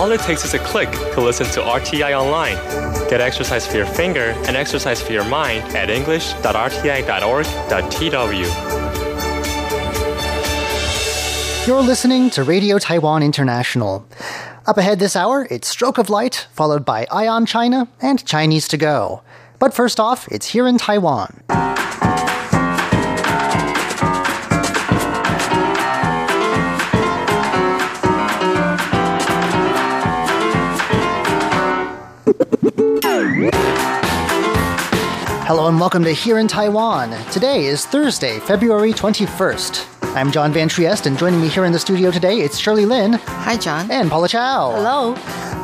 All it takes is a click to listen to RTI online. Get exercise for your finger and exercise for your mind at english.rti.org.tw. You're listening to Radio Taiwan International. Up ahead this hour, it's Stroke of Light, followed by Eye on China and Chinese to Go. But first off, it's here in Taiwan. Hello and welcome to Here in Taiwan. Today is Thursday, February 21st. I'm John Van Trieste, and joining me here in the studio today, it's Shirley Lin. Hi, John. And Paula Chow. Hello.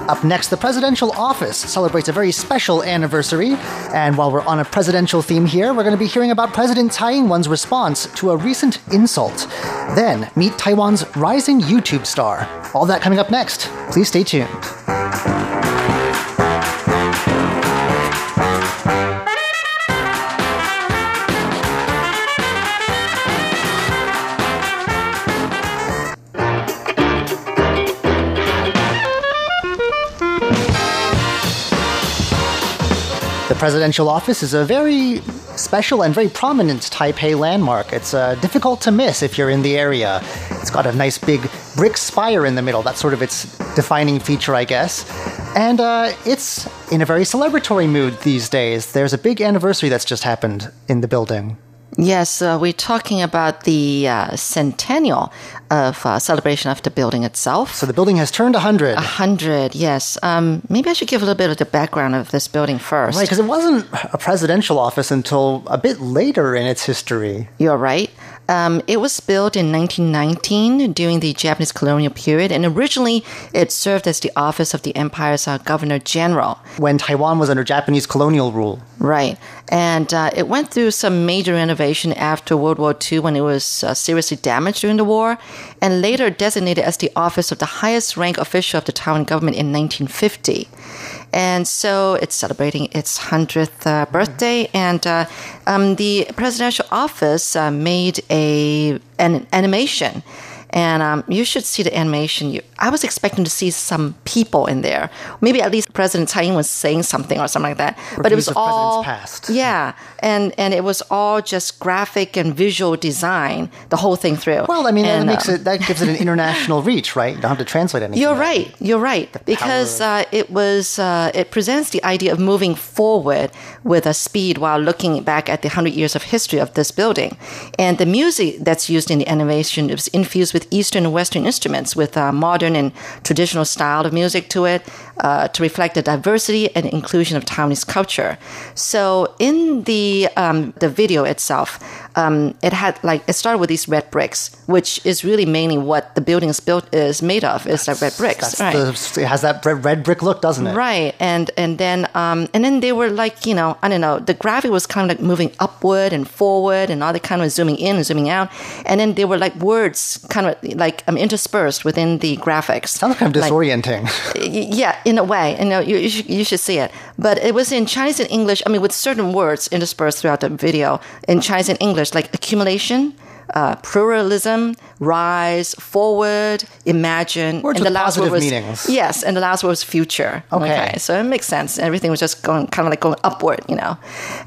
Up next, the presidential office celebrates a very special anniversary. And while we're on a presidential theme here, we're going to be hearing about President Tsai Ing wen's response to a recent insult. Then, meet Taiwan's rising YouTube star. All that coming up next. Please stay tuned. Presidential office is a very special and very prominent Taipei landmark. It's uh, difficult to miss if you're in the area. It's got a nice big brick spire in the middle. That's sort of its defining feature, I guess. And uh, it's in a very celebratory mood these days. There's a big anniversary that's just happened in the building. Yes, uh, we're talking about the uh, centennial of uh, celebration of the building itself. So the building has turned 100. A hundred, yes. Um, maybe I should give a little bit of the background of this building first. Right, because it wasn't a presidential office until a bit later in its history. You're right. Um, it was built in 1919 during the Japanese colonial period, and originally it served as the office of the empire's uh, governor general. When Taiwan was under Japanese colonial rule. Right. And uh, it went through some major renovation after World War II when it was uh, seriously damaged during the war, and later designated as the office of the highest rank official of the Taiwan government in 1950. And so it's celebrating its 100th uh, birthday. And uh, um, the presidential office uh, made a an animation. And um, you should see the animation. You, I was expecting to see some people in there. Maybe at least President Tsai Ing was saying something or something like that. but it was all past. yeah, and and it was all just graphic and visual design the whole thing through. Well, I mean, that makes um, it that gives it an international reach, right? You don't have to translate anything. You're right. You're right. Because uh, it was uh, it presents the idea of moving forward with a speed while looking back at the hundred years of history of this building, and the music that's used in the animation is infused with Eastern and Western instruments, with uh, modern and traditional style of music to it uh, to reflect the diversity and inclusion of Taiwanese culture. So in the um, the video itself, um, it had like it started with these red bricks, which is really mainly what the building is built is made of. Is that red bricks, right? the, it has that red, red brick look, doesn't it? Right, and and then um, and then they were like you know I don't know the graphic was kind of like moving upward and forward and all the kind of zooming in and zooming out, and then there were like words kind of like um, interspersed within the graphics. Sounds kind of disorienting. Y- yeah, in a way, you know, you, you, should, you should see it. But it was in Chinese and English. I mean, with certain words interspersed throughout the video in Chinese and English, like accumulation, uh, pluralism, rise, forward, imagine. Words and the last word positive was meanings. yes, and the last word was future. Okay. so it makes sense. Everything was just going kind of like going upward, you know.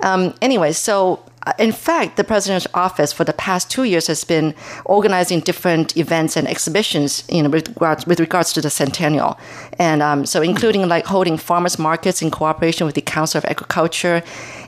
Um, anyway, so in fact, the president's office for the past two years has been organizing different events and exhibitions, you know, with regards, with regards to the centennial, and um, so including like holding farmers markets in cooperation with the Council of Agriculture,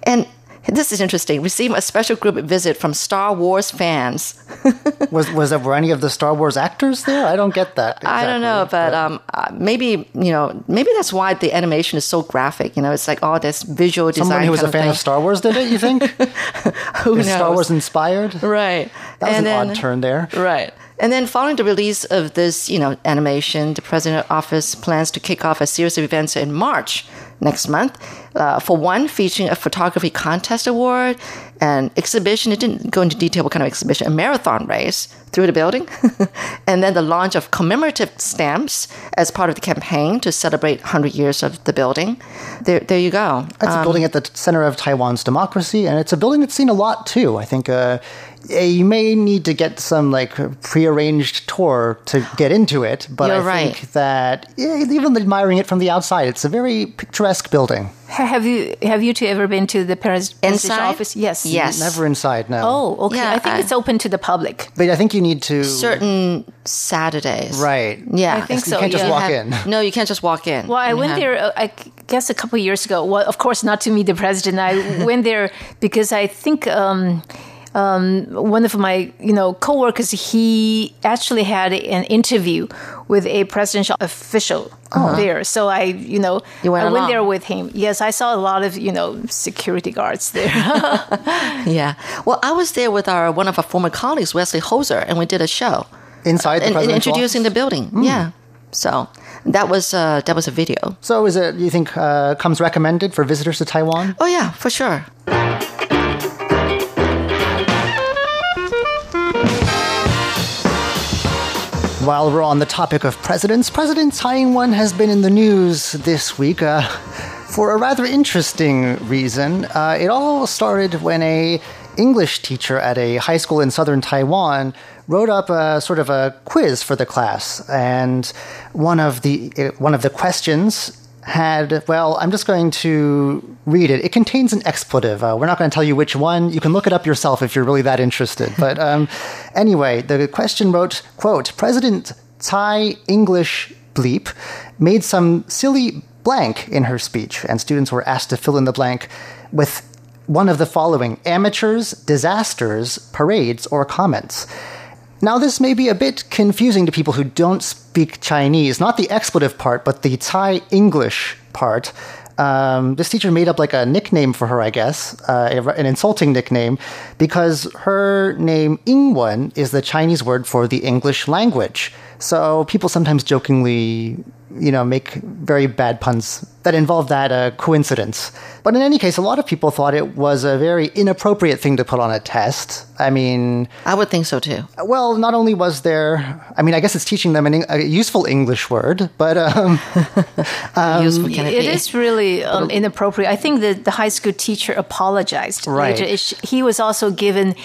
and this is interesting. Receiving a special group visit from Star Wars fans. was was there were any of the Star Wars actors there? I don't get that. I don't know, exactly, but um, uh, maybe you know, maybe that's why the animation is so graphic. You know, it's like all this visual design. someone who was a fan thing. of Star Wars did it. You think? Who Is knows? Star Wars inspired? right? That was and an then, odd turn there. Right. And then following the release of this, you know, animation, the president office plans to kick off a series of events in March next month. Uh, for one, featuring a photography contest award, an exhibition. It didn't go into detail what kind of exhibition, a marathon race through the building, and then the launch of commemorative stamps as part of the campaign to celebrate 100 years of the building. There, there you go. It's um, a building at the center of Taiwan's democracy, and it's a building that's seen a lot too. I think uh, you may need to get some like prearranged tour to get into it, but You're I right. think that yeah, even admiring it from the outside, it's a very picturesque building. Have you have you two ever been to the presidential Inside? office? Yes. Yes. Never inside, no. Oh, okay. Yeah, I think I- it's open to the public. But I think you need to certain Saturdays. right. Yeah. I think You so. can't just yeah. walk have- in. No, you can't just walk in. Well, I went have- there, uh, I guess, a couple of years ago. Well, of course, not to meet the president. I went there because I think um, um, one of my, you know, coworkers he actually had an interview with a presidential official there. So I, you know, You went I went along. there with him. Yes, I saw a lot of, you know, security guards there. Yeah. Well, I was there with our one of our former colleagues, Wesley Hoser, and we did a show Inside the and, and presidential introducing office? the building. Yeah. So that was uh, that was a video. So is it you think uh, comes recommended for visitors to Taiwan? Oh yeah, for sure. While we're on the topic of presidents, President Tsai Ing-wen has been in the news this week uh, for a rather interesting reason. Uh, it all started when a English teacher at a high school in southern Taiwan wrote up a sort of a quiz for the class, and one of the uh, one of the questions had well i'm just going to read it. It contains an expletive. Uh, we're not going to tell you which one. You can look it up yourself if you're really that interested. But um, anyway the question wrote quote president tsai english bleep made some silly blank in her speech and students were asked to fill in the blank with one of the following amateurs disasters parades or comments now, this may be a bit confusing to people who don't speak Chinese, not the expletive part, but the Tsai English part. Um, this teacher made up like a nickname for her, I guess, uh, an insulting nickname, because her name Ingwen is the Chinese word for the English language. So people sometimes jokingly, you know, make very bad puns that involve that uh, coincidence. But in any case, a lot of people thought it was a very inappropriate thing to put on a test. I mean, I would think so too. well, not only was there, I mean, I guess it's teaching them an, a useful English word, but um, Useful can it, It be? is really um, inappropriate. I think that the high school teacher apologized. Right. later. It He was also given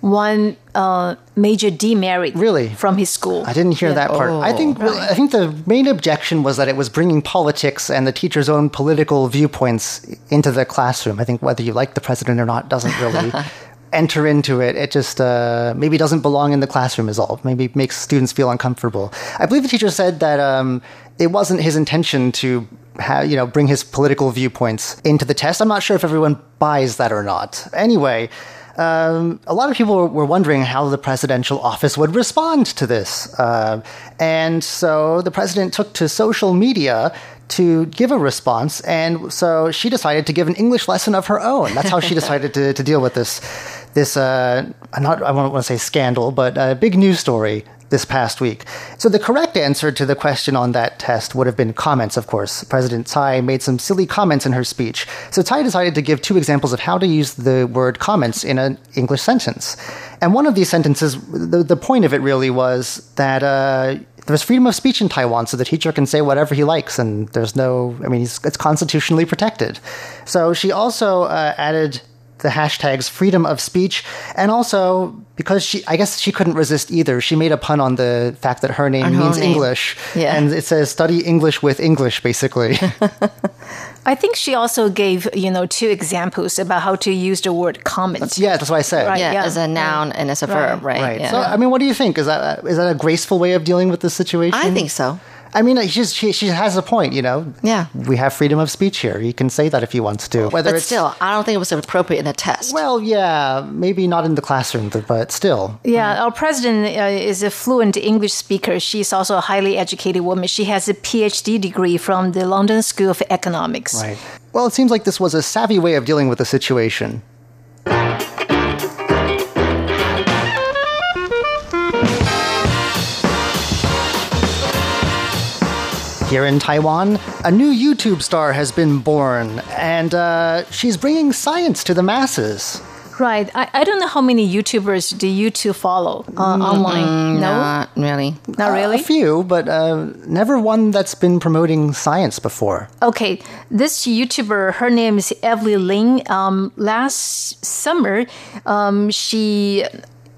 one uh, major demerit Really? from his school. I didn't hear that part. I think I think the main objection was that it was bringing politics and the teacher's own political viewpoints into the classroom. I think whether you like the president or not doesn't really enter into it. It just uh, maybe doesn't belong in the classroom is all. Maybe makes students feel uncomfortable. I believe the teacher said that um, it wasn't his intention to. you know, bring his political viewpoints into the test. I'm not sure if everyone buys that or not. Anyway, um, a lot of people were wondering how the presidential office would respond to this. Uh, and so the president took to social media to give a response. And so she decided to give an English lesson of her own. That's how she decided to, to deal with this, this uh, not, I don't want to say scandal, but a big news story this past week. So the correct answer to the question on that test would have been comments, of course. President Tsai made some silly comments in her speech. So Tsai decided to give two examples of how to use the word comments in an English sentence. And one of these sentences, the, the point of it really was that uh, there's freedom of speech in Taiwan, so the teacher can say whatever he likes, and there's no, I mean, it's, constitutionally protected. So she also uh, added the hashtags freedom of speech and also because she i guess she couldn't resist either she made a pun on the fact that her name On her means name. english Yeah. and it says study english with english basically I think she also gave, you know, two examples about how to use the word comment. yeah that's what i said Right. yeah, yeah, as a noun and as a verb, right? right Yeah. so i mean what do you think is that is that a graceful way of dealing with the situation I think so. I mean she's, she, she has a point you know Yeah. we have freedom of speech here You can say that if you want to whether But it's still, I don't think it was appropriate in a test. well yeah maybe not in the classroom but still Yeah, our president uh, is a fluent English speaker. She's also a highly educated woman. She has a PhD degree from the London School of Economics. Right. Well, it seems like this was a savvy way of dealing with the situation. Here in Taiwan, a new YouTube star has been born, and uh, she's bringing science to the masses. Right. I, I don't know how many YouTubers do you two follow uh, mm, online. Mm, no, not really. Not really. Uh, a few, but uh, never one that's been promoting science before. Okay, this YouTuber, her name is Evelyn Ling. Um, last summer, um, she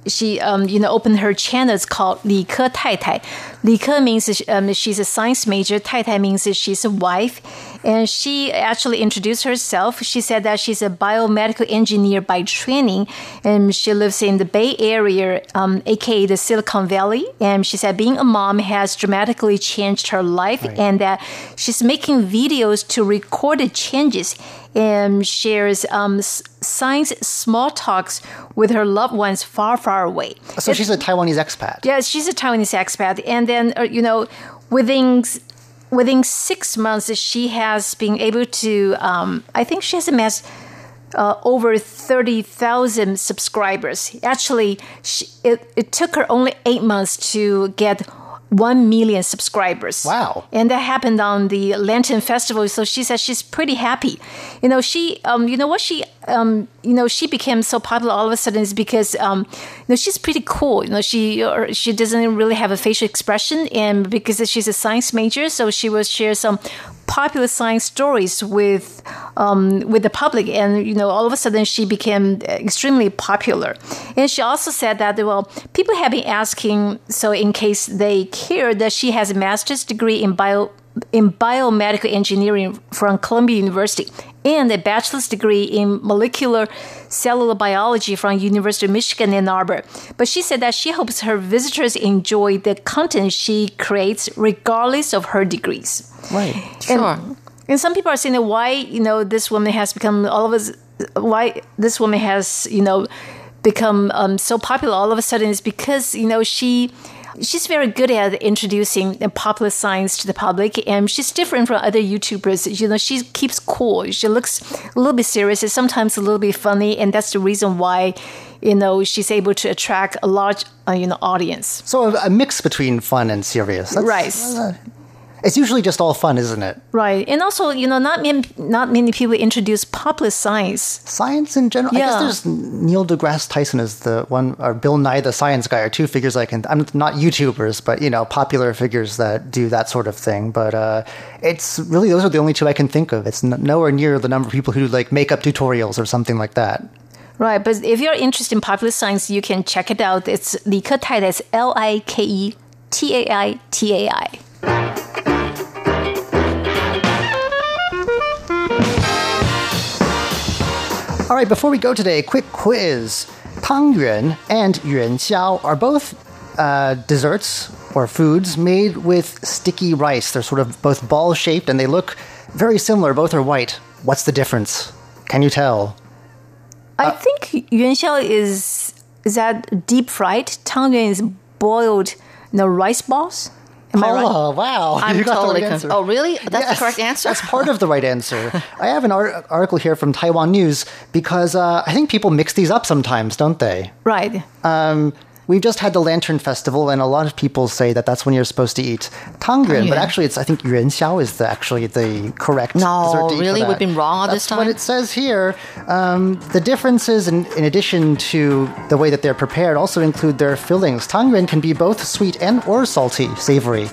she um, you know opened her channel. It's called Li Ke Tai Tai. Li Ke means um, she's a science major. Tai Tai means she's a wife. And she actually introduced herself. She said that she's a biomedical engineer by training. And she lives in the Bay Area, um, aka the Silicon Valley. And she said being a mom has dramatically changed her life right. and that she's making videos to record the changes and shares um, science small talks with her loved ones far, far away. So she's a Taiwanese expat. Yeah, she's a Taiwanese expat. And then uh, you know, within within six months, she has been able to. Um, I think she has amassed uh, over thirty thousand subscribers. Actually, she, it it took her only eight months to get. 1 million subscribers. Wow. And that happened on the Lantern Festival. So she said she's pretty happy. You know, she, um, you know what she, um, you know, she became so popular all of a sudden is because, um, you know, she's pretty cool. You know, she, or she doesn't really have a facial expression and because she's a science major, so she will share some popular science stories with, um, with the public. And, you know, all of a sudden she became extremely popular. And she also said that, well, people have been asking, so in case they care, that she has a master's degree in bio in biomedical engineering from Columbia University and a bachelor's degree in molecular cellular biology from University of Michigan Ann Arbor. But she said that she hopes her visitors enjoy the content she creates regardless of her degrees. Right. Sure. And some people are saying that why, you know, this woman has become all of us, why this woman has, you know, become um, so popular all of a sudden is because, you know, she she's very good at introducing popular science to the public and she's different from other youtubers. You know she keeps cool. She looks a little bit serious and sometimes a little bit funny and that's the reason why you know she's able to attract a large uh, you know audience. So a, a mix between fun and serious. That's- right it's usually just all fun, isn't it? Right. And also, you know, not many, not many people introduce popular science. Science in general. Yeah. I guess there's Neil deGrasse Tyson is the one, or Bill Nye the science guy, are two figures I can, I'm not YouTubers, but, you know, popular figures that do that sort of thing. But uh, it's really, those are the only two I can think of. It's nowhere near the number of people who like make up tutorials or something like that. Right, but if you're interested in popular science, you can check it out. It's Li Ke Tai. That's L I K E T A I T A I. All right, before we go today, a quick quiz. Tang Yuan and Yuan Xiao are both uh, desserts or foods made with sticky rice. They're sort of both ball shaped and they look very similar. Both are white. What's the difference? Can you tell? I think yuan xiao is is that deep fried. Tang yuan is boiled you know, rice balls. Am I right? Oh, wow. I'm You got the totally right confused. answer. Oh, really? That's Yes, the correct answer? That's part of the right answer. I have an ar- article here from Taiwan News because uh, I think people mix these up sometimes, don't they? Right. Um, we've just had the Lantern Festival, and a lot of people say that that's when you're supposed to eat tangyuan, but actually, it's I think yuan xiao is the, actually the correct No, dessert to eat for really? We've been wrong all That's this time. what it says here. Um, the differences, in, in addition to the way that they're prepared, also include their fillings. Tangyuan can be both sweet and or salty, savory.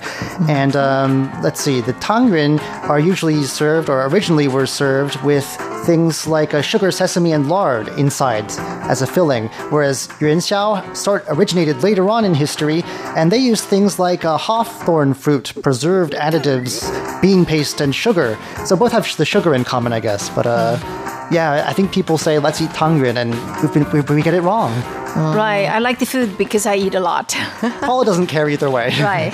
And um, let's see, the tangyuan are usually served, or originally were served with things like sugar, sesame, and lard inside as a filling, whereas yuan xiao start originated later on in history, and they used things like uh, hawthorn fruit, preserved additives, bean paste, and sugar. So both have the sugar in common, I guess. But uh, yeah, I think people say let's eat tangyuan, and we've been, we, we get it wrong. Right. I like the food because I eat a lot. Paula doesn't care either way. right.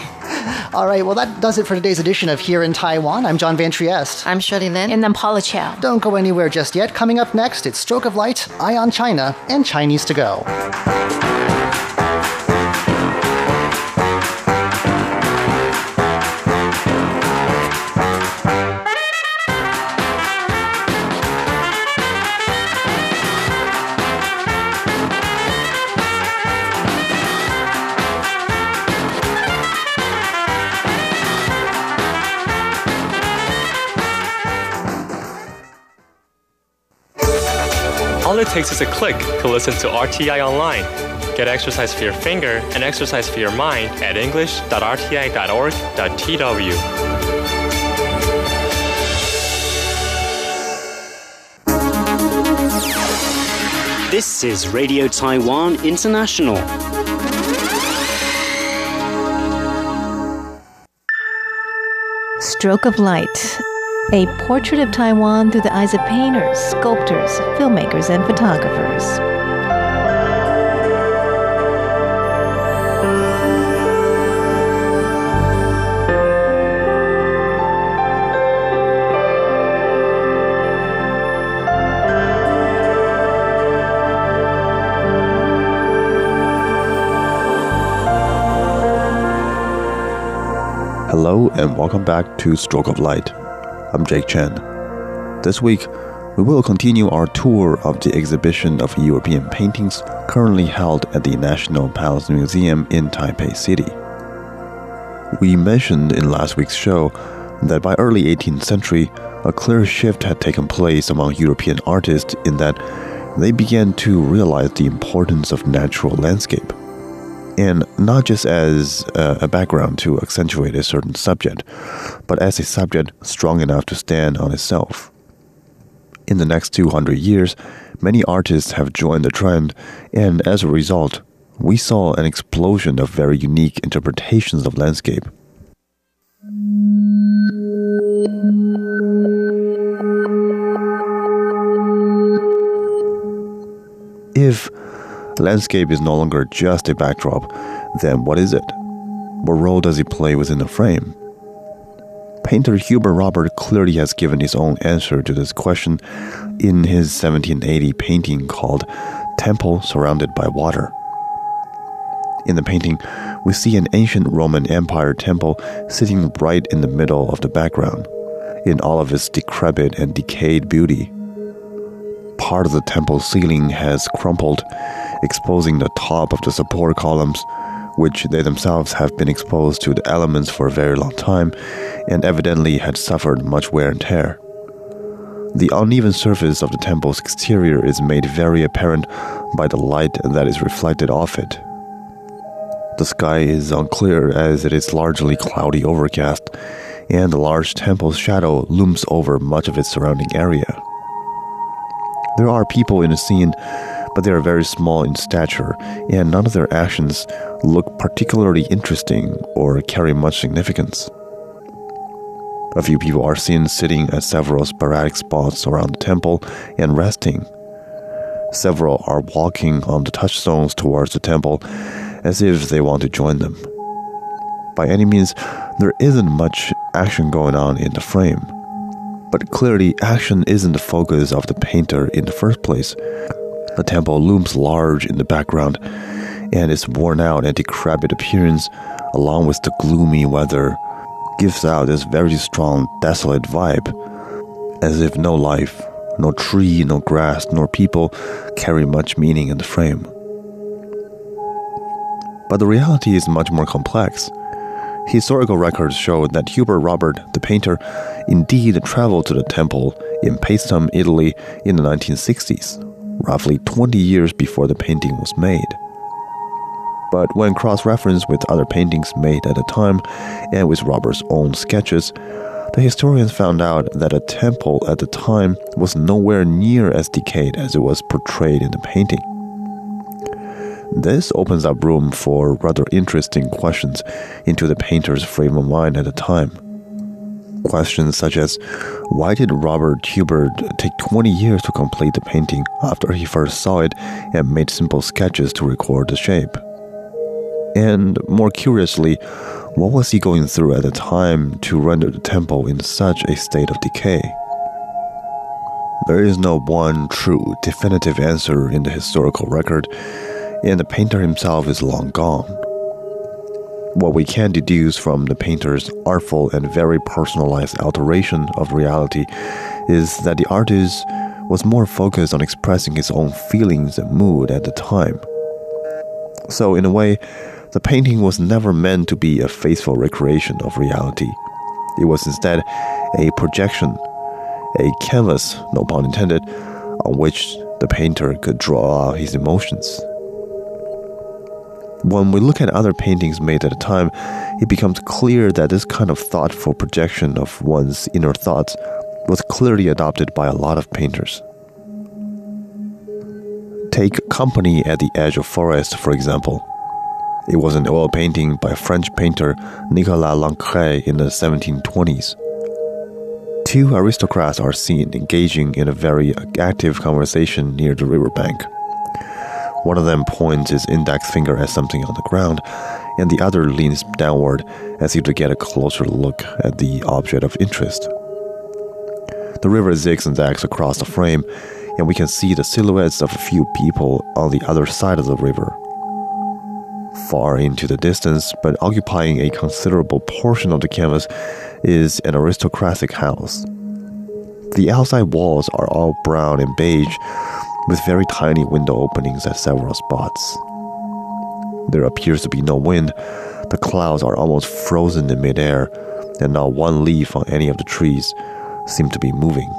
All right, well that does it for today's edition of Here in Taiwan. I'm John Van Trieste. I'm Shirley Lin. And then Paula Chow. Don't go anywhere just yet. Coming up next, it's Stroke of Light, Eye on China, and Chinese to Go. Takes is a click to listen to RTI online. Get exercise for your finger and exercise for your mind at english.rti.org.tw. This is Radio Taiwan International. Stroke of Light. A portrait of Taiwan through the eyes of painters, sculptors, filmmakers, and photographers. Hello and welcome back to Stroke of Light. I'm Jake Chen. This week, we will continue our tour of the exhibition of European paintings currently held at the National Palace Museum in Taipei City. We mentioned in last week's show that by early 18th century, a clear shift had taken place among European artists in that they began to realize the importance of natural landscape and not just as a, background to accentuate a certain subject, but as a subject strong enough to stand on itself. In the next 200 years, many artists have joined the trend, and as a result, we saw an explosion of very unique interpretations of landscape. If landscape is no longer just a backdrop, then what is it? What role does it play within the frame? Painter Hubert Robert clearly has given his own answer to this question in his 1780 painting called Temple Surrounded by Water. In the painting, we see an ancient Roman Empire temple sitting right in the middle of the background, in all of its decrepit and decayed beauty. Part of the temple ceiling has crumpled, exposing the top of the support columns, which they themselves have been exposed to the elements for a very long time and evidently had suffered much wear and tear. The uneven surface of the temple's exterior is made very apparent by the light that is reflected off it. The sky is unclear as it is largely cloudy overcast, and the large temple's shadow looms over much of its surrounding area. There are people in the scene but they are very small in stature, and none of their actions look particularly interesting or carry much significance. A few people are seen sitting at several sporadic spots around the temple and resting. Several are walking on the touchstones towards the temple as if they want to join them. By any means, there isn't much action going on in the frame. But clearly, action isn't the focus of the painter in the first place. The temple looms large in the background, and its worn out and decrepit appearance, along with the gloomy weather, gives out this very strong, desolate vibe, as if no life, no tree, no grass, nor people carry much meaning in the frame. But the reality is much more complex. Historical records show that Hubert Robert, the painter, indeed traveled to the temple in Paestum, Italy in the 1960s roughly 20 years before the painting was made. But when cross referenced with other paintings made at the time and with Robert's own sketches, the historians found out that a temple at the time was nowhere near as decayed as it was portrayed in the painting. This opens up room for rather interesting questions into the painter's frame of mind at the time. Questions such as why did Robert Hubert take 20 years to complete the painting after he first saw it and made simple sketches to record the shape? And more curiously, what was he going through at the time to render the temple in such a state of decay? There is no one true, definitive answer in the historical record, and the painter himself is long gone. What we can deduce from the painter's artful and very personalized alteration of reality is that the artist was more focused on expressing his own feelings and mood at the time. So, in a way, the painting was never meant to be a faithful recreation of reality. It was instead a projection, a canvas, no pun intended, on which the painter could draw out his emotions. When we look at other paintings made at the time, it becomes clear that this kind of thoughtful projection of one's inner thoughts was clearly adopted by a lot of painters. Take Company at the Edge of Forest, for example. It was an oil painting by French painter Nicolas Lancret in the 1720s. Two aristocrats are seen engaging in a very active conversation near the riverbank. One of them points his index finger at something on the ground, and the other leans downward as if to get a closer look at the object of interest. The river zigs and zags across the frame, and we can see the silhouettes of a few people on the other side of the river far into the distance, but occupying a considerable portion of the canvas, is an aristocratic house. The outside walls are all brown and beige, with very tiny window openings at several spots. There appears to be no wind. The clouds are almost frozen in midair, and not one leaf on any of the trees seem to be moving.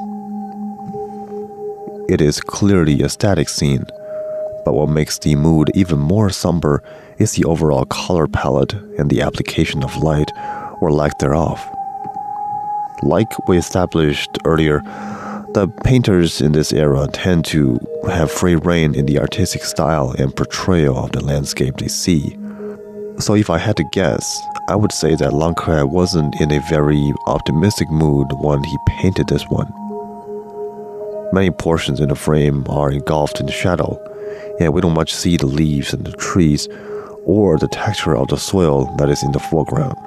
It is clearly a static scene, but what makes the mood even more somber is the overall color palette and the application of light or lack thereof. Like we established earlier, the painters in this era tend to have free reign in the artistic style and portrayal of the landscape they see. So, if I had to guess, I would say that Lancret wasn't in a very optimistic mood when he painted this one. Many portions in the frame are engulfed in shadow, and we don't much see the leaves and the trees or the texture of the soil that is in the foreground.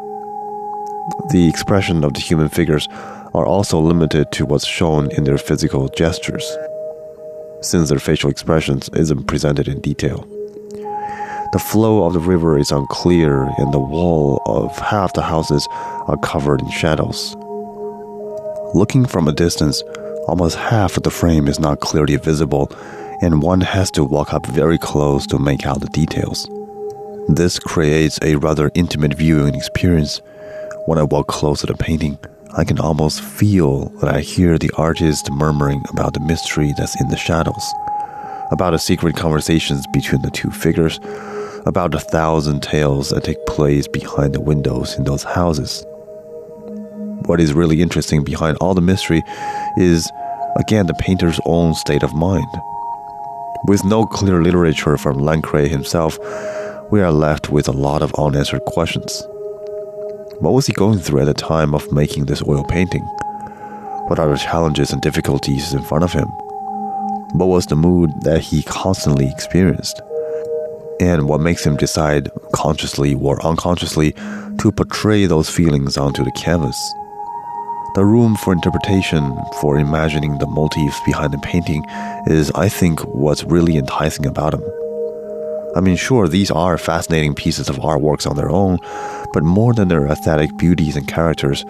The expression of the human figures are also limited to what's shown in their physical gestures, since their facial expressions isn't presented in detail. The flow of the river is unclear, and the wall of half the houses are covered in shadows. Looking from a distance, almost half of the frame is not clearly visible, and one has to walk up very close to make out the details. This creates a rather intimate viewing experience. When I walk close to the painting, I can almost feel that I hear the artist murmuring about the mystery that's in the shadows, about the secret conversations between the two figures, about the thousand tales that take place behind the windows in those houses. What is really interesting behind all the mystery is, again, the painter's own state of mind. With no clear literature from Lancret himself, we are left with a lot of unanswered questions. What was he going through at the time of making this oil painting? What are the challenges and difficulties in front of him? What was the mood that he constantly experienced? And what makes him decide, consciously or unconsciously, to portray those feelings onto the canvas? The room for interpretation, for imagining the motifs behind the painting, is, I think, what's really enticing about him. I mean, sure, these are fascinating pieces of artworks on their own, but more than their aesthetic beauties and characters,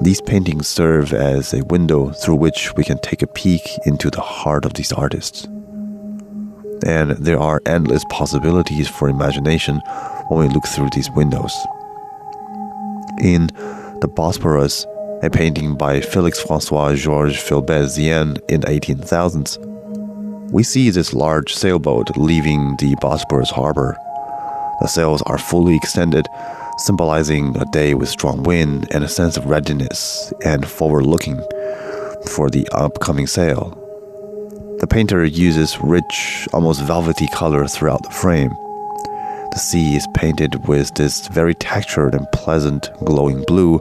these paintings serve as a window through which we can take a peek into the heart of these artists. And there are endless possibilities for imagination when we look through these windows. In The Bosporus, a painting by Félix Francois Georges Philibert Ziem in the 1800s, we see this large sailboat leaving the Bosporus harbor. The sails are fully extended, symbolizing a day with strong wind and a sense of readiness and forward looking for the upcoming sail. The painter uses rich, almost velvety color throughout the frame. The sea is painted with this very textured and pleasant glowing blue,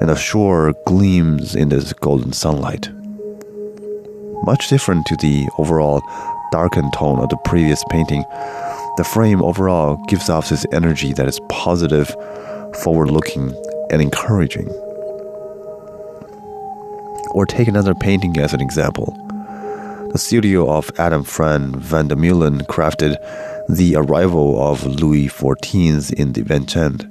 and the shore gleams in this golden sunlight much different to the overall darkened tone of the previous painting. The frame overall gives off this energy that is positive, forward looking, and encouraging. Or take another painting as an example. The studio of Adam Frans van der Meulen crafted the arrival of Louis XIV in the Vincennes.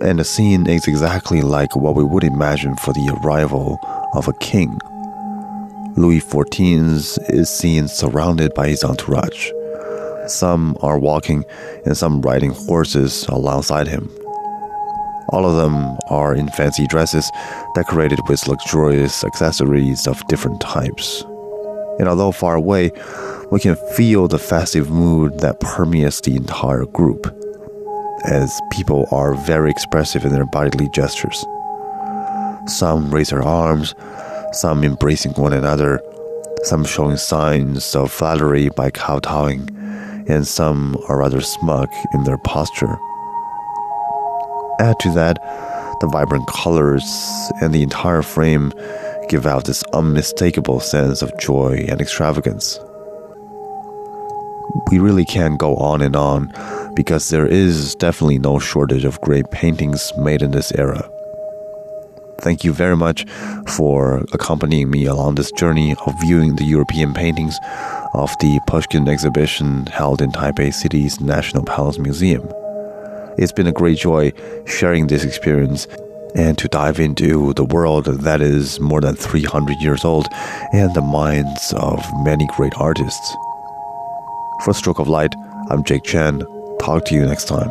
And the scene is exactly like what we would imagine for the arrival of a king. Louis XIV is seen surrounded by his entourage. Some are walking and some riding horses alongside him. All of them are in fancy dresses decorated with luxurious accessories of different types. And although far away, we can feel the festive mood that permeates the entire group, as people are very expressive in their bodily gestures. Some raise their arms, some embracing one another, some showing signs of flattery by kowtowing, and some are rather smug in their posture. Add to that the vibrant colors and the entire frame give out this unmistakable sense of joy and extravagance. We really can't go on and on because there is definitely no shortage of great paintings made in this era. Thank you very much for accompanying me along this journey of viewing the European paintings of the Pushkin exhibition held in Taipei City's National Palace Museum. It's been a great joy sharing this experience and to dive into the world that is more than 300 years old and the minds of many great artists. For Stroke of Light, I'm Jake Chen. Talk to you next time.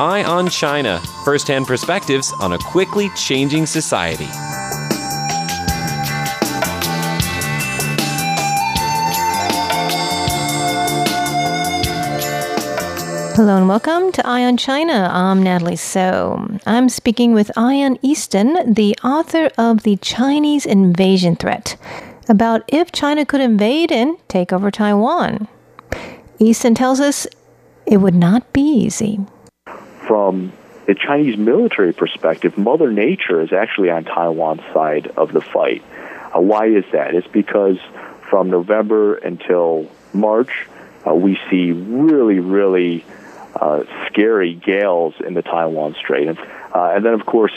Eye on China first hand perspectives on a quickly changing society. Hello and welcome to Eye on China. I'm Natalie So. I'm speaking with Ian Easton, the author of The Chinese Invasion Threat, about if China could invade and take over Taiwan. Easton tells us it would not be easy from the Chinese military perspective, Mother Nature is actually on Taiwan's side of the fight. Uh, why is that? It's because from November until March, uh, we see really, really uh, scary gales in the Taiwan Strait. And, uh, and then, of course,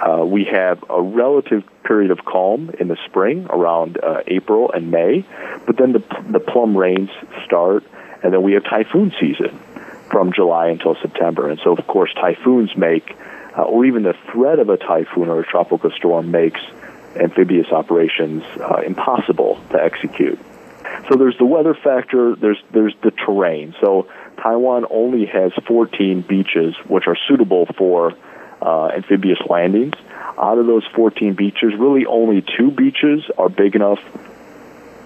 uh, we have a relative period of calm in the spring around uh, April and May, but then the, the plum rains start, and then we have typhoon season from July until September. And so, of course, typhoons make, uh, or even the threat of a typhoon or a tropical storm makes amphibious operations uh, impossible to execute. So there's the weather factor. There's there's the terrain. So Taiwan only has 14 beaches which are suitable for uh, amphibious landings. Out of those 14 beaches, really only two beaches are big enough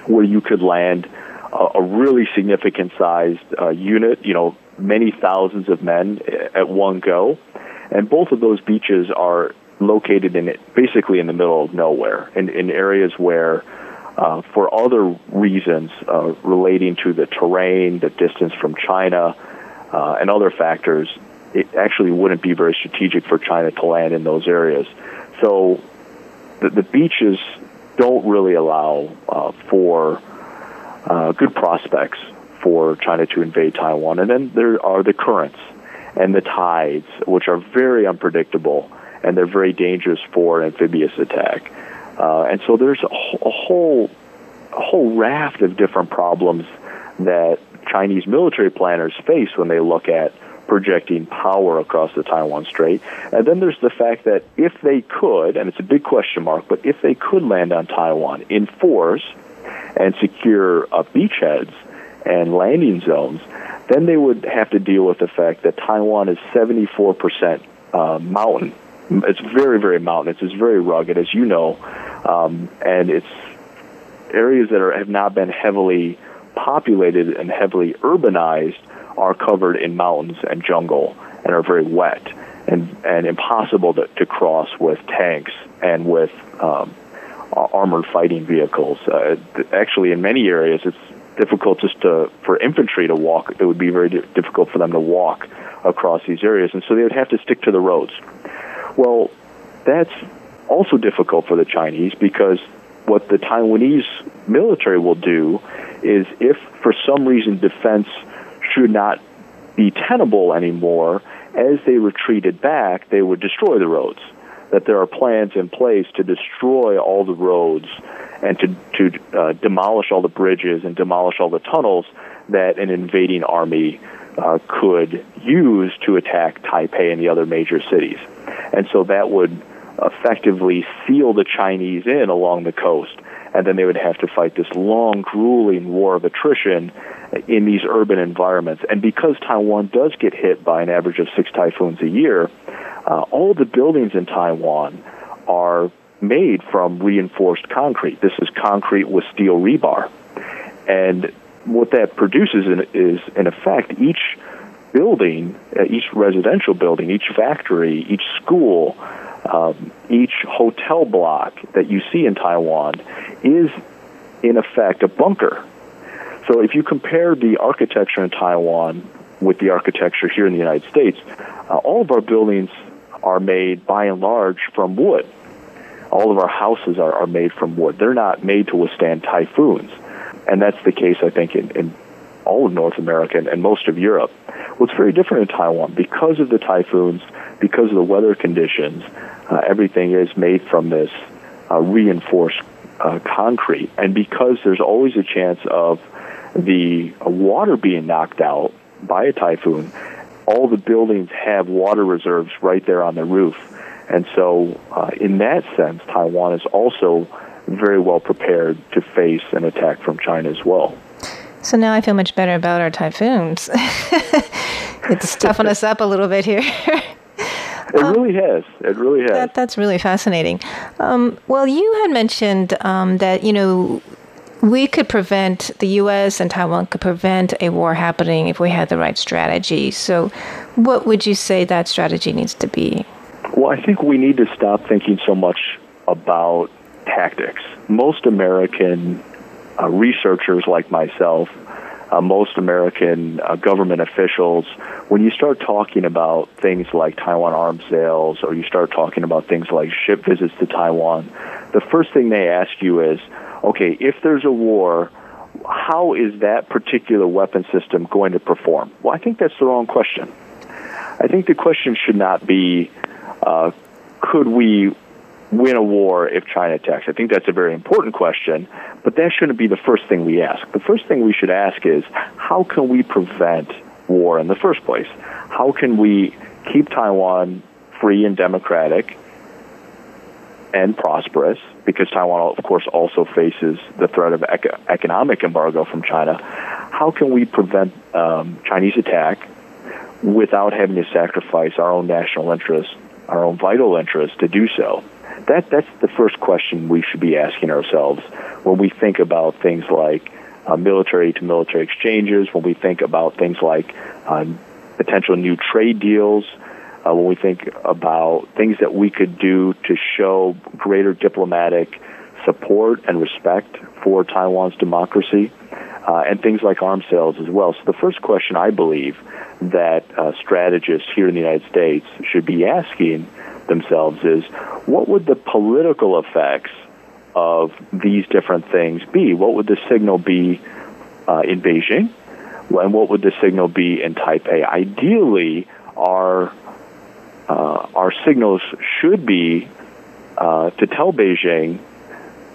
where you could land a, a really significant sized uh, unit. You know, many thousands of men at one go. And both of those beaches are located in basically in the middle of nowhere, in, in areas where, uh, for other reasons uh, relating to the terrain, the distance from China, uh, and other factors, it actually wouldn't be very strategic for China to land in those areas. So the, the beaches don't really allow uh, for uh, good prospects for China to invade Taiwan. And then there are the currents and the tides, which are very unpredictable and they're very dangerous for an amphibious attack. Uh, and so there's a, a whole a whole raft of different problems that Chinese military planners face when they look at projecting power across the Taiwan Strait. And then there's the fact that if they could, and it's a big question mark, but if they could land on Taiwan in force, and secure uh, beachheads and landing zones, then they would have to deal with the fact that Taiwan is 74% uh, mountain. It's very, very mountainous. It's very rugged, as you know, um, and it's areas that are, have not been heavily populated and heavily urbanized are covered in mountains and jungle and are very wet and, and impossible to, to cross with tanks and with um, armored fighting vehicles. Uh, actually, in many areas, it's difficult just to, for infantry to walk. It would be very difficult for them to walk across these areas, and so they would have to stick to the roads. Well, that's also difficult for the Chinese because what the Taiwanese military will do is if for some reason defense should not be tenable anymore, as they retreated back, they would destroy the roads. That there are plans in place to destroy all the roads and to, to uh, demolish all the bridges and demolish all the tunnels that an invading army uh, could use to attack Taipei and the other major cities. And so that would effectively seal the Chinese in along the coast. And then they would have to fight this long, grueling war of attrition in these urban environments. And because Taiwan does get hit by an average of six typhoons a year, uh, all the buildings in Taiwan are made from reinforced concrete. This is concrete with steel rebar. And what that produces is, in effect, each building, uh, each residential building, each factory, each school, um, each hotel block that you see in Taiwan is, in effect, a bunker. So if you compare the architecture in Taiwan with the architecture here in the United States, uh, all of our buildings are made by and large from wood. All of our houses are, are made from wood. They're not made to withstand typhoons. And that's the case, I think, in, in all of North America and, and most of Europe. What's very different in Taiwan, because of the typhoons, because of the weather conditions, uh, everything is made from this uh, reinforced uh, concrete. And because there's always a chance of the uh, water being knocked out by a typhoon, all the buildings have water reserves right there on the roof. And so, uh, in that sense, Taiwan is also very well prepared to face an attack from China as well. So now I feel much better about our typhoons. it's toughened us up a little bit here. It really has. It really has. That, that's really fascinating. Um, well, you had mentioned um, that you know we could prevent the U.S. and Taiwan could prevent a war happening if we had the right strategy. So, what would you say that strategy needs to be? Well, I think we need to stop thinking so much about tactics. Most American uh, researchers like myself uh, most American uh, government officials, when you start talking about things like Taiwan arms sales or you start talking about things like ship visits to Taiwan, the first thing they ask you is, okay, if there's a war, how is that particular weapon system going to perform? Well, I think that's the wrong question. I think the question should not be, uh, could we win a war if China attacks? I think that's a very important question, but that shouldn't be the first thing we ask. The first thing we should ask is how can we prevent war in the first place? How can we keep Taiwan free and democratic and prosperous? Because Taiwan, of course, also faces the threat of economic embargo from China. How can we prevent um, Chinese attack without having to sacrifice our own national interests, our own vital interests to do so? that that's the first question we should be asking ourselves when we think about things like uh, military to military exchanges, when we think about things like uh, potential new trade deals, uh, when we think about things that we could do to show greater diplomatic support and respect for Taiwan's democracy, uh, and things like arms sales as well. So the first question I believe that uh, strategists here in the United States should be asking themselves is what would the political effects of these different things be? What would the signal be uh, in Beijing? And what would the signal be in Taipei? Ideally, our uh, our signals should be uh, to tell Beijing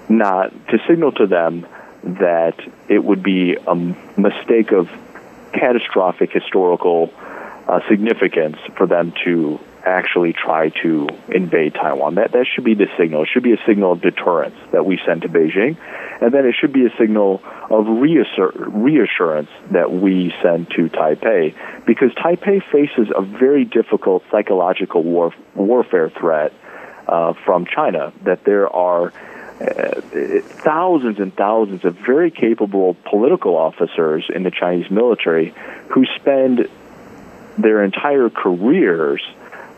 not to signal to them that it would be a mistake of catastrophic historical uh, significance for them to actually try to invade Taiwan. That that should be the signal. It should be a signal of deterrence that we send to Beijing, and then it should be a signal of reassur- reassurance that we send to Taipei, because Taipei faces a very difficult psychological war- warfare threat uh, from China. That there are thousands and thousands of very capable political officers in the Chinese military who spend their entire careers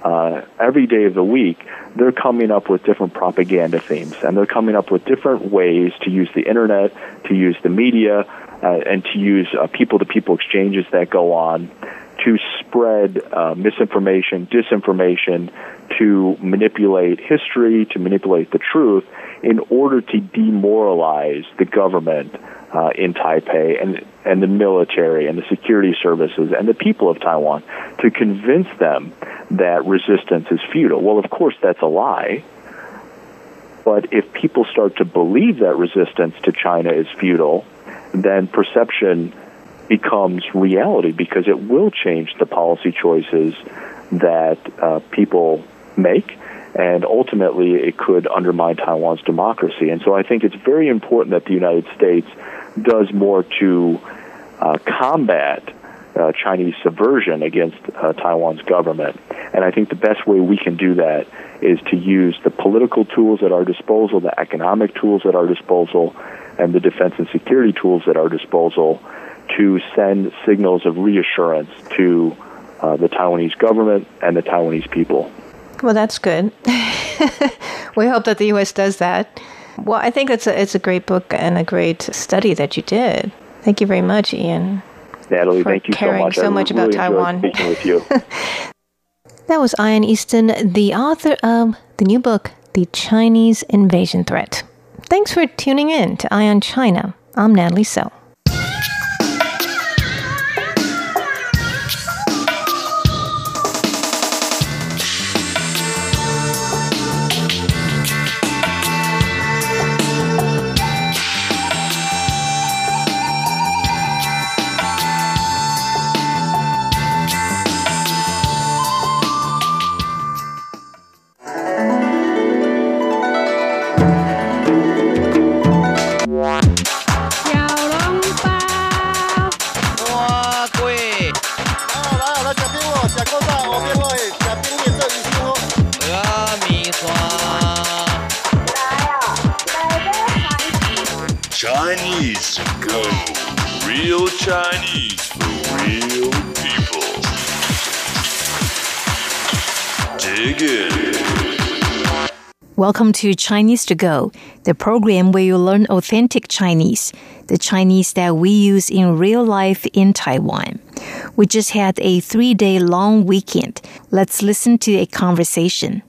uh, every day of the week, they're coming up with different propaganda themes, and they're coming up with different ways to use the internet, to use the media, uh, and to use people to people exchanges that go on to spread uh, misinformation, disinformation, to manipulate history, to manipulate the truth in order to demoralize the government uh, in Taipei and and the military and the security services and the people of Taiwan to convince them that resistance is futile. Well, of course, that's a lie. But if people start to believe that resistance to China is futile, then perception becomes reality because it will change the policy choices that uh, people make and ultimately it could undermine Taiwan's democracy. And so I think it's very important that the United States does more to uh, combat uh, Chinese subversion against uh, Taiwan's government. And I think the best way we can do that is to use the political tools at our disposal, the economic tools at our disposal, and the defense and security tools at our disposal to send signals of reassurance to uh, the Taiwanese government and the Taiwanese people. Well, that's good. we hope that the U.S. does that. Well, I think it's a, it's a great book and a great study that you did. Thank you very much, Ian. Natalie, thank you so much. so I much really about Taiwan. Speaking with you. that was Ian Easton, the author of the new book, The Chinese Invasion Threat. Thanks for tuning in to Eye on China. I'm Natalie So. Dig in. Welcome to Chinese to Go, the program where you learn authentic Chinese, the Chinese that we use in real life in Taiwan. We just had a three day long weekend. Let's listen to a conversation.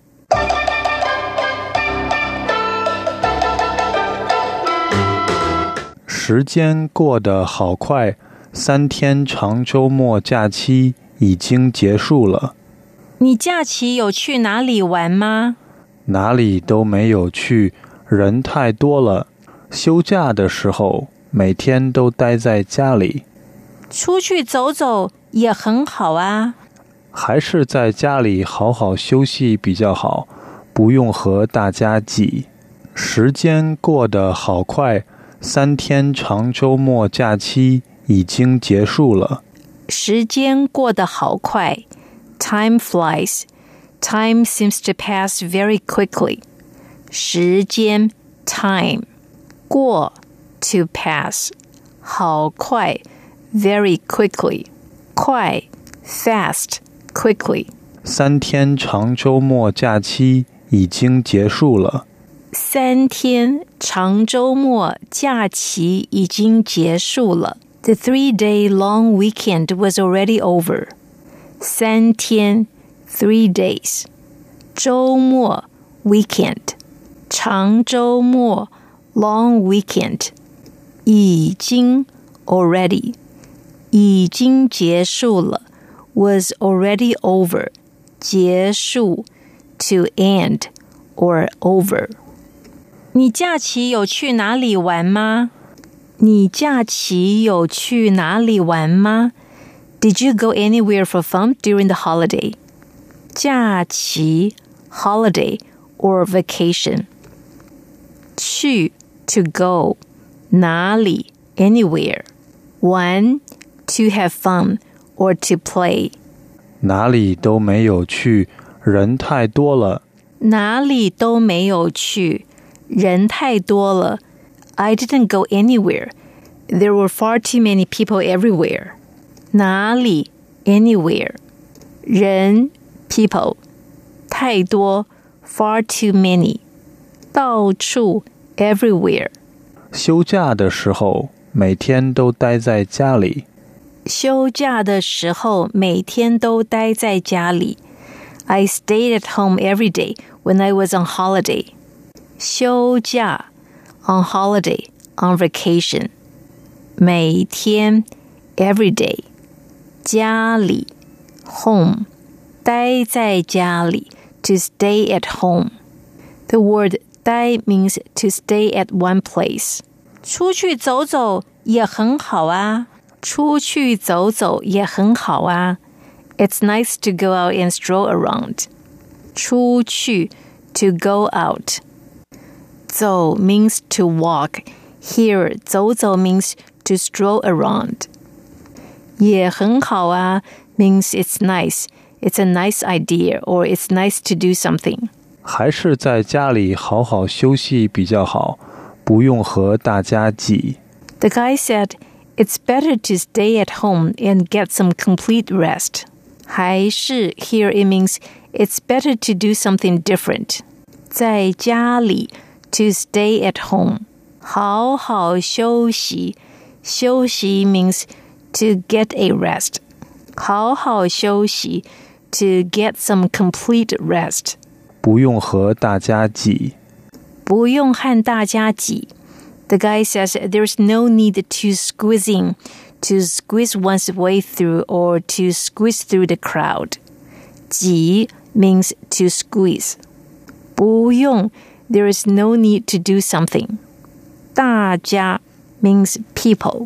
时间过得好快，三天长周末假期已经结束了。 你假期有去哪里玩吗？哪里都没有去，人太多了。休假的时候，每天都待在家里。出去走走也很好啊。还是在家里好好休息比较好，不用和大家挤。时间过得好快。三天长周末假期已经结束了。时间过得好快 ，Time flies. Time seems to pass very quickly. 时间 time 过 to pass 好快 very quickly 快 fast quickly 三天长周末假期已经结束了。三天长周末假期已经结束了。The three-day long weekend was already over. 三天 three days. 周末 weekend. 长周末 long weekend. 已经 already. 已经结束了 was already over. 结束 to end or over. 你假期有去哪里玩吗？你假期有去哪里玩吗 ？Did you go anywhere for fun during the holiday? 假期 holiday or vacation. 去 to go 哪里 anywhere. One to have fun or to play. 哪里都没有去，人太多了。哪里都没有去，人太多了。I didn't go anywhere. There were far too many people everywhere. 哪里 anywhere. 人 people 太多 far too many. 到处 everywhere. 休假的时候，每天都待在家里。休假的时候，每天都待在家里。I stayed at home every day when I was on holiday. 休假 on holiday on vacation. 每天 every day. 家里 home 待在家里 to stay at home. The word 待 means to stay at one place. 出去走走也很好啊。出去走走也很好啊。It's nice to go out and stroll around. 出去 to go out. 走 means to walk. Here 走走 means to stroll around. 也很好啊 means it's nice. It's a nice idea or it's nice to do something. 还是在家里好好休息比较好，不用和大家挤。 The guy said, It's better to stay at home and get some complete rest. 还是 here it means it's better to do something different. 在家里 to stay at home. 好好休息休息 means to get a rest. 好好休息 to get some complete rest. 不用和大家挤。不用和大家挤。The guy says there's no need to squeezing, to squeeze one's way through or to squeeze through the crowd. 挤 means to squeeze. 不用 there is no need to do something. 大家 means people.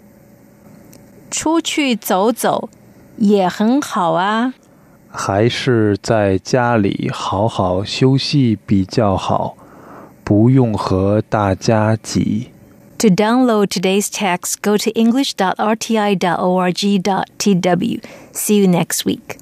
出去走走也很好啊。还是在家里好好休息比较好，不用和大家挤。To download today's text, go to english.rti.org.tw. See you next week.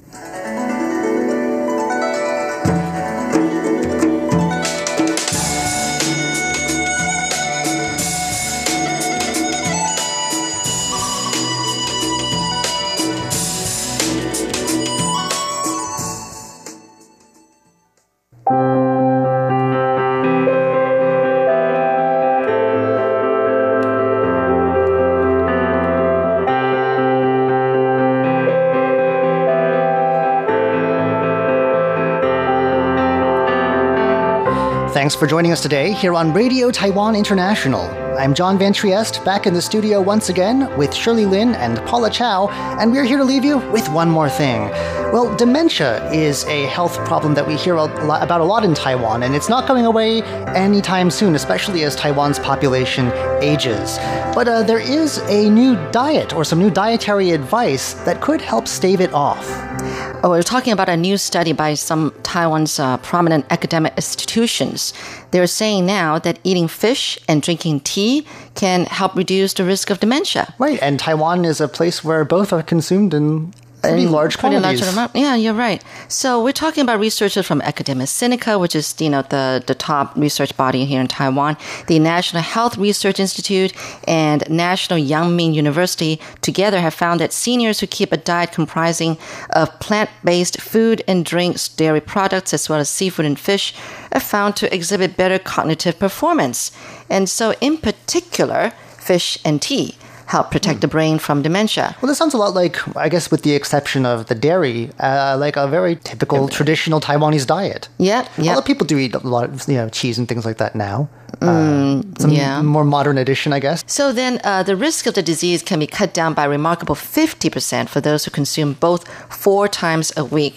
Thanks for joining us today here on Radio Taiwan International. I'm John Van Trigt, back in the studio once again with Shirley Lin and Paula Chow, and we're here to leave you with one more thing. Well, dementia is a health problem that we hear a lot, about a lot in Taiwan, and it's not going away anytime soon, especially as Taiwan's population ages. But uh, there is a new diet or some new dietary advice that could help stave it off. Oh, we're talking about a new study by some Taiwan's uh, prominent academic institutions. They're saying now that eating fish and drinking tea can help reduce the risk of dementia. Right, and Taiwan is a place where both are consumed in pretty large Pretty large quantities. amount. Yeah, you're right. So we're talking about researchers from Academia Sinica, which is you know the the top research body here in Taiwan, the National Health Research Institute, and National Yangming University together have found that seniors who keep a diet comprising of plant-based food and drinks, dairy products, as well as seafood and fish, are found to exhibit better cognitive performance. And so, in particular, fish and tea help protect the brain from dementia. Well, this sounds a lot like, I guess, with the exception of the dairy, uh, like a very typical traditional Taiwanese diet. Yeah, yeah. A lot of people do eat a lot of you know cheese and things like that now. Uh, some Mm, yeah. more modern edition, I guess. So then, uh, the risk of the disease can be cut down by a remarkable 50% for those who consume both four times a week.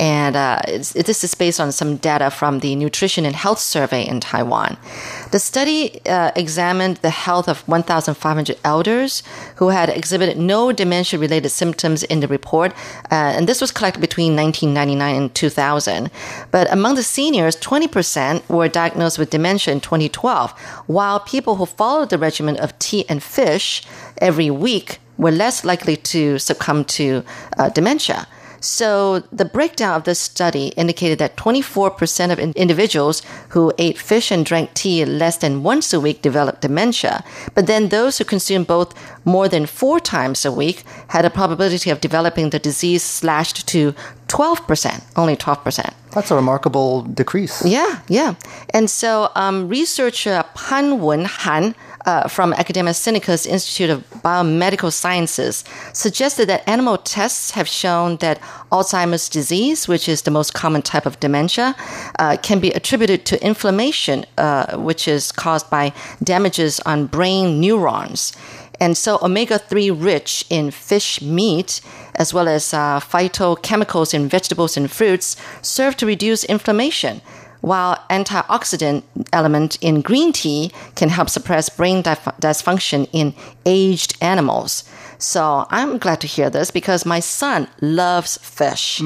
And uh, this is based on some data from the Nutrition and Health Survey in Taiwan. The study uh, examined the health of 1,500 elders who had exhibited no dementia related symptoms in the report. Uh, and this was collected between 1999 and 2000. But among the seniors, 20% were diagnosed with dementia in 2012, while people who followed the regimen of tea and fish every week were less likely to succumb to uh, dementia. So the breakdown of this study indicated that 24% of in- individuals who ate fish and drank tea less than once a week developed dementia. But then those who consumed both more than four times a week had a probability of developing the disease slashed to 12%, only 12%. That's a remarkable decrease. Yeah, yeah. And so um, researcher Pan Wen Han uh, from Academia Sinica's Institute of Biomedical Sciences suggested that animal tests have shown that Alzheimer's disease, which is the most common type of dementia, uh, can be attributed to inflammation, uh, which is caused by damages on brain neurons. And so, omega 3 rich in fish meat, as well as uh, phytochemicals in vegetables and fruits, serve to reduce inflammation, while antioxidant element in green tea can help suppress brain dysfunction in aged animals. So I'm glad to hear this because my son loves fish.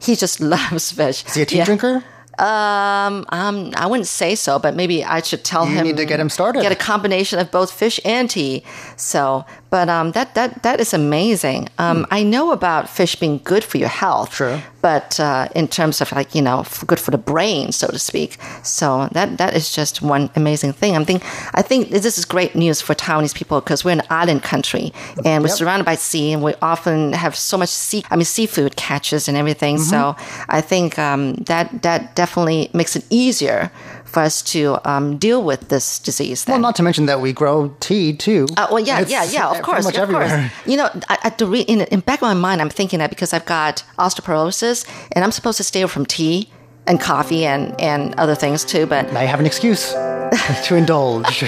He just loves fish. Is he a tea Yeah. drinker? Um, um, I wouldn't say so, but maybe I should tell You him. need to get him started. Get a combination of both fish and tea. So, but um, that that that is amazing. Um, I know about fish being good for your health. Sure. But uh, in terms of like you know, good for the brain, so to speak. So that that is just one amazing thing. I'm think I think this is great news for Taiwanese people because we're an island country and we're Yep. surrounded by sea, and we often have so much sea. I mean, seafood catches and everything. So I think um, that that definitely makes it easier for us to um, deal with this disease. Well, not to mention that we grow tea too. Uh, well, yeah, It's yeah, yeah. Of course, much of everywhere. course. You know, I, I, the re- in, in back of my mind, I'm thinking that because I've got osteoporosis and I'm supposed to stay away from tea and coffee and and other things too. But Now you have an excuse to indulge.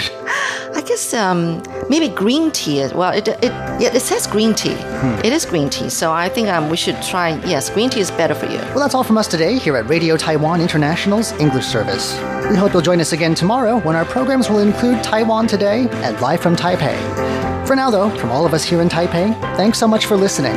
I guess um, maybe green tea. is- Well, it it yeah, it says green tea. Hmm. It is green tea, so I think um, we should try. Yes, green tea is better for you. Well, that's all from us today here at Radio Taiwan International's English service. We hope you'll join us again tomorrow when our programs will include Taiwan Today and Live from Taipei. For now, though, from all of us here in Taipei, thanks so much for listening.